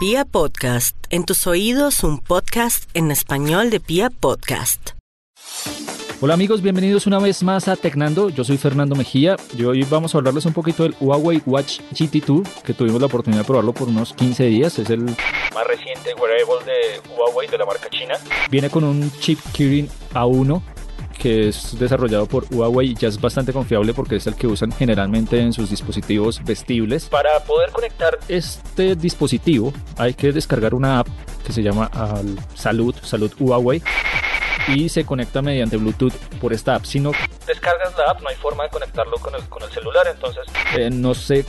Pia Podcast, en tus oídos un podcast en español de Pia Podcast. Hola amigos, bienvenidos una vez más a Tecnando. Yo soy Fernando Mejía y hoy vamos a hablarles un poquito del Huawei Watch GT2 que tuvimos la oportunidad de probarlo por unos 15 días. Es el más reciente wearable de Huawei de la marca china. Viene con un chip Kirin A1 que es desarrollado por Huawei y ya es bastante confiable porque es el que usan generalmente en sus dispositivos vestibles. Para poder conectar este dispositivo hay que descargar una app que se llama Salud, Salud Huawei y se conecta mediante Bluetooth por esta app. Si no descargas la app, no hay forma de conectarlo con el, con el celular, entonces... Eh, no sé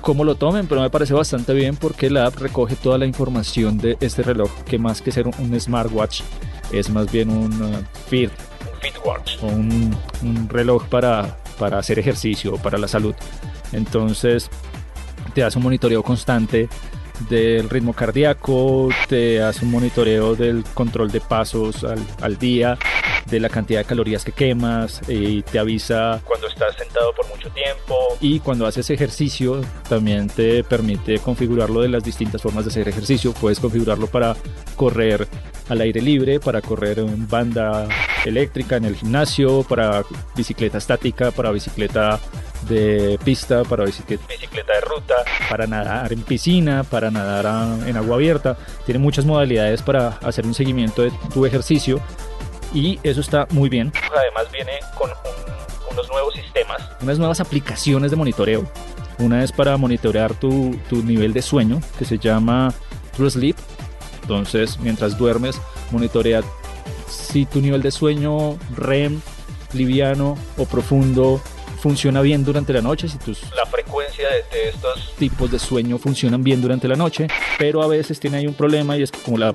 cómo lo tomen, pero me parece bastante bien porque la app recoge toda la información de este reloj, que más que ser un, smartwatch, es más bien un uh, Fit o un, reloj para, para hacer ejercicio o para la salud. Entonces te hace un monitoreo constante del ritmo cardíaco, te hace un monitoreo del control de pasos al, al día, de la cantidad de calorías que quemas y te avisa cuando estás sentado por mucho tiempo. Y cuando haces ejercicio también te permite configurarlo de las distintas formas de hacer ejercicio. Puedes configurarlo para correr al aire libre, para correr en banda eléctrica en el gimnasio, para bicicleta estática, para bicicleta de pista, para bicicleta, bicicleta de ruta, para nadar en piscina, para nadar en agua abierta. Tiene muchas modalidades para hacer un seguimiento de tu ejercicio y eso está muy bien. Además viene con unos nuevos sistemas. Unas nuevas aplicaciones de monitoreo. Una es para monitorear tu, tu nivel de sueño que se llama True Sleep. Entonces, mientras duermes, monitorea si tu nivel de sueño REM, liviano o profundo funciona bien durante la noche, si tus la frecuencia de, estos tipos de sueño funcionan bien durante la noche, pero a veces tiene ahí un problema y es que como la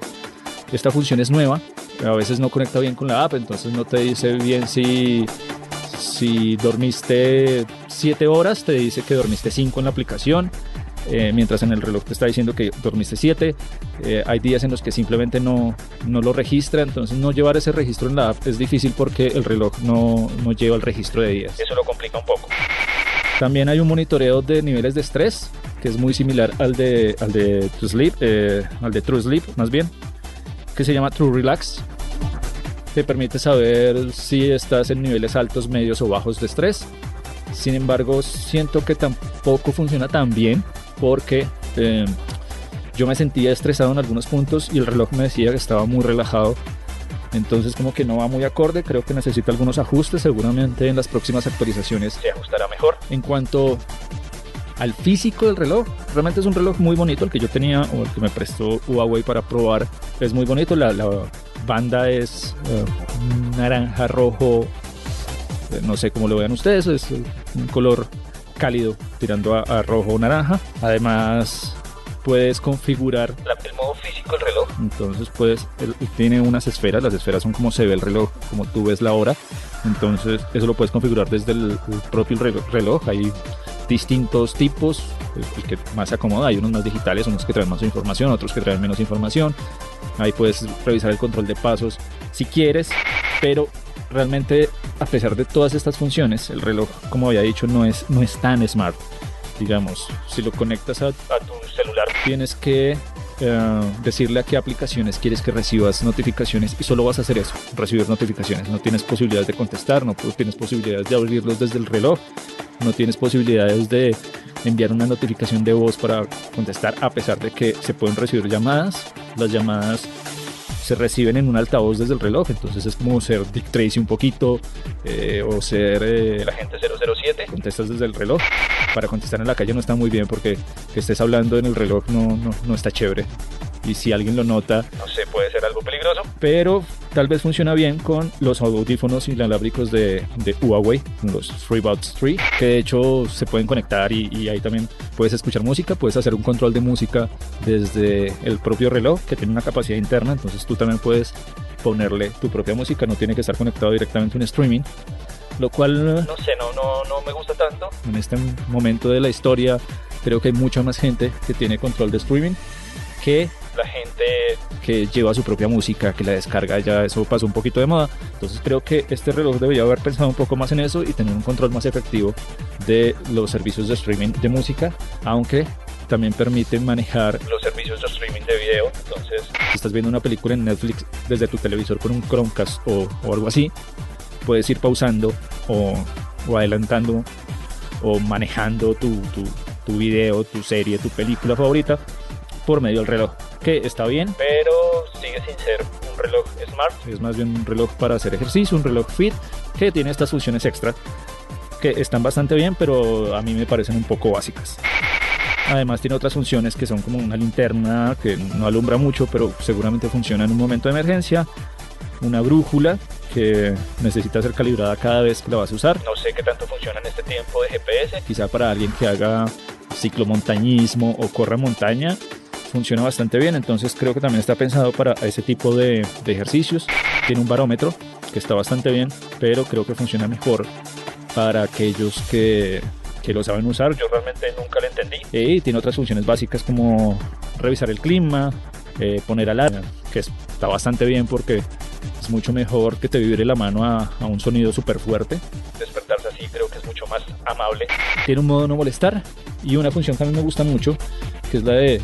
esta función es nueva, a veces no conecta bien con la app, entonces no te dice bien si, si dormiste 7 horas, te dice que dormiste 5 en la aplicación, eh, mientras en el reloj te está diciendo que dormiste 7. Eh, hay días en los que simplemente no, no lo registra, entonces no llevar ese registro en la app es difícil porque el reloj no, no lleva el registro de días. Eso lo complica un poco. También hay un monitoreo de niveles de estrés, que es muy similar al de, al de True Sleep, eh, al de True Sleep más bien que se llama True Relax. Te permite saber si estás en niveles altos, medios o bajos de estrés. Sin embargo, siento que tampoco funciona tan bien porque eh, yo me sentía estresado en algunos puntos y el reloj me decía que estaba muy relajado. Entonces como que no va muy acorde, creo que necesita algunos ajustes, seguramente en las próximas actualizaciones se ajustará mejor. En cuanto al físico del reloj. Realmente es un reloj muy bonito el que yo tenía o el que me prestó Huawei para probar. Es muy bonito, la, banda es eh, naranja, rojo, eh, no sé cómo lo vean ustedes, es un color cálido tirando a, rojo o naranja. Además puedes configurar el modo físico del reloj. Entonces puedes, tiene unas esferas, las esferas son como se ve el reloj, como tú ves la hora. Entonces eso lo puedes configurar desde el, propio reloj, reloj. Hay distintos tipos, el que más se acomoda. Hay unos más digitales, unos que traen más información, otros que traen menos información. Ahí puedes revisar el control de pasos si quieres, pero realmente a pesar de todas estas funciones, el reloj, como había dicho, no es, no es tan smart. Digamos, si lo conectas a, tu celular, tienes que eh, decirle a qué aplicaciones quieres que recibas notificaciones y solo vas a hacer eso, recibir notificaciones. No tienes posibilidades de contestar, no tienes posibilidades de abrirlos desde el reloj no tienes posibilidades de enviar una notificación de voz para contestar a pesar de que se pueden recibir llamadas. Las llamadas se reciben en un altavoz desde el reloj, entonces es como ser Dick Tracy un poquito eh, o ser eh, la gente 007. Contestas desde el reloj. Para contestar en la calle no está muy bien porque que estés hablando en el reloj no, no, no está chévere y si alguien lo nota, no sé, puede ser algo peligroso. Pero tal vez funciona bien con los audífonos inalámbricos de, de Huawei, los FreeBuds 3, que de hecho se pueden conectar y, y, ahí también puedes escuchar música, puedes hacer un control de música desde el propio reloj que tiene una capacidad interna, entonces tú también puedes ponerle tu propia música, no tiene que estar conectado directamente a un streaming lo cual no sé, no, no, no me gusta tanto. En este momento de la historia creo que hay mucha más gente que tiene control de streaming que la gente que lleva su propia música, que la descarga, ya eso pasó un poquito de moda. Entonces creo que este reloj debería haber pensado un poco más en eso y tener un control más efectivo de los servicios de streaming de música, aunque también permite manejar los servicios de streaming de video. Entonces, si estás viendo una película en Netflix desde tu televisor con un Chromecast o, o algo así, puedes ir pausando o, o adelantando o manejando tu, tu, tu video, tu serie, tu película favorita por medio del reloj, que está bien. pero sigue sin ser un reloj smart. Es más bien un reloj para hacer ejercicio, un reloj fit, que tiene estas funciones extra, que están bastante bien, pero a mí me parecen un poco básicas. Además tiene otras funciones que son como una linterna que no alumbra mucho, pero seguramente funciona en un momento de emergencia. Una brújula que necesita ser calibrada cada vez que la vas a usar. No sé qué tanto funciona en este tiempo de GPS. Quizá para alguien que haga ciclomontañismo o corra montaña funciona bastante bien. Entonces creo que también está pensado para ese tipo de, ejercicios. Tiene un barómetro que está bastante bien, pero creo que funciona mejor para aquellos que, que lo saben usar. Yo realmente nunca lo entendí. Y tiene otras funciones básicas como revisar el clima, eh, poner alarma, que está bastante bien porque es mucho mejor que te vibre la mano a, a un sonido súper fuerte. Despertarse así creo que es mucho más amable. Tiene un modo no molestar y una función que a mí me gusta mucho, que es la de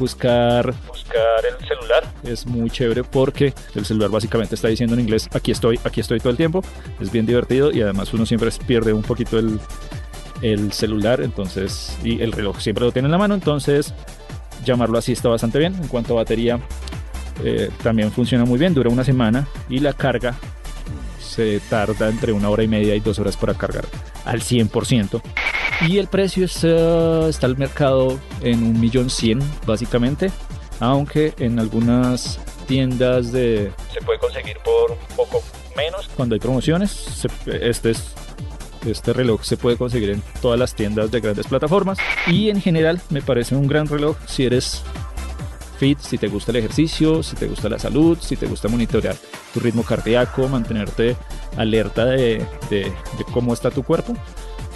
buscar Buscar el celular. es muy chévere porque el celular básicamente está diciendo en inglés aquí estoy, aquí estoy todo el tiempo. Es bien divertido y además uno siempre pierde un poquito el, el celular, entonces, y el reloj siempre lo tiene en la mano, entonces llamarlo así está bastante bien. En cuanto a batería, eh, también funciona muy bien, dura una semana y la carga se tarda entre una hora y media y dos horas para cargar al 100%. Y el precio eh, está al mercado en un millón cien básicamente, aunque en algunas tiendas de Se puede conseguir por un poco menos. cuando hay promociones, este es este reloj se puede conseguir en todas las tiendas de grandes plataformas y en general me parece un gran reloj si eres fit, si te gusta el ejercicio, si te gusta la salud, si te gusta monitorear tu ritmo cardíaco, mantenerte alerta de- de cómo está tu cuerpo.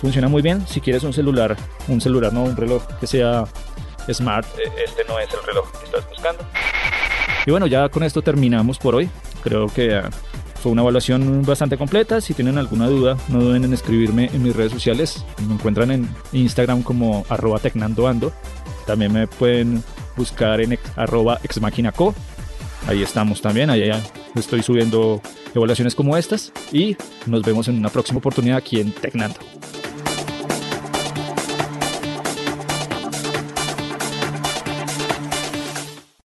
Funciona muy bien. Si quieres un celular, un celular, no un reloj que sea smart. Eh, Este no es el reloj que estás buscando. Y bueno, ya con esto terminamos por hoy. Creo que ah, fue una evaluación bastante completa. Si tienen alguna duda, no duden en escribirme en mis redes sociales. Me encuentran en Instagram como arroba tecnandoando. También me pueden buscar en ex- arroba exmachinaco. Ahí estamos también. Ya estoy subiendo evaluaciones como estas. Y nos vemos en una próxima oportunidad aquí en Tecnando.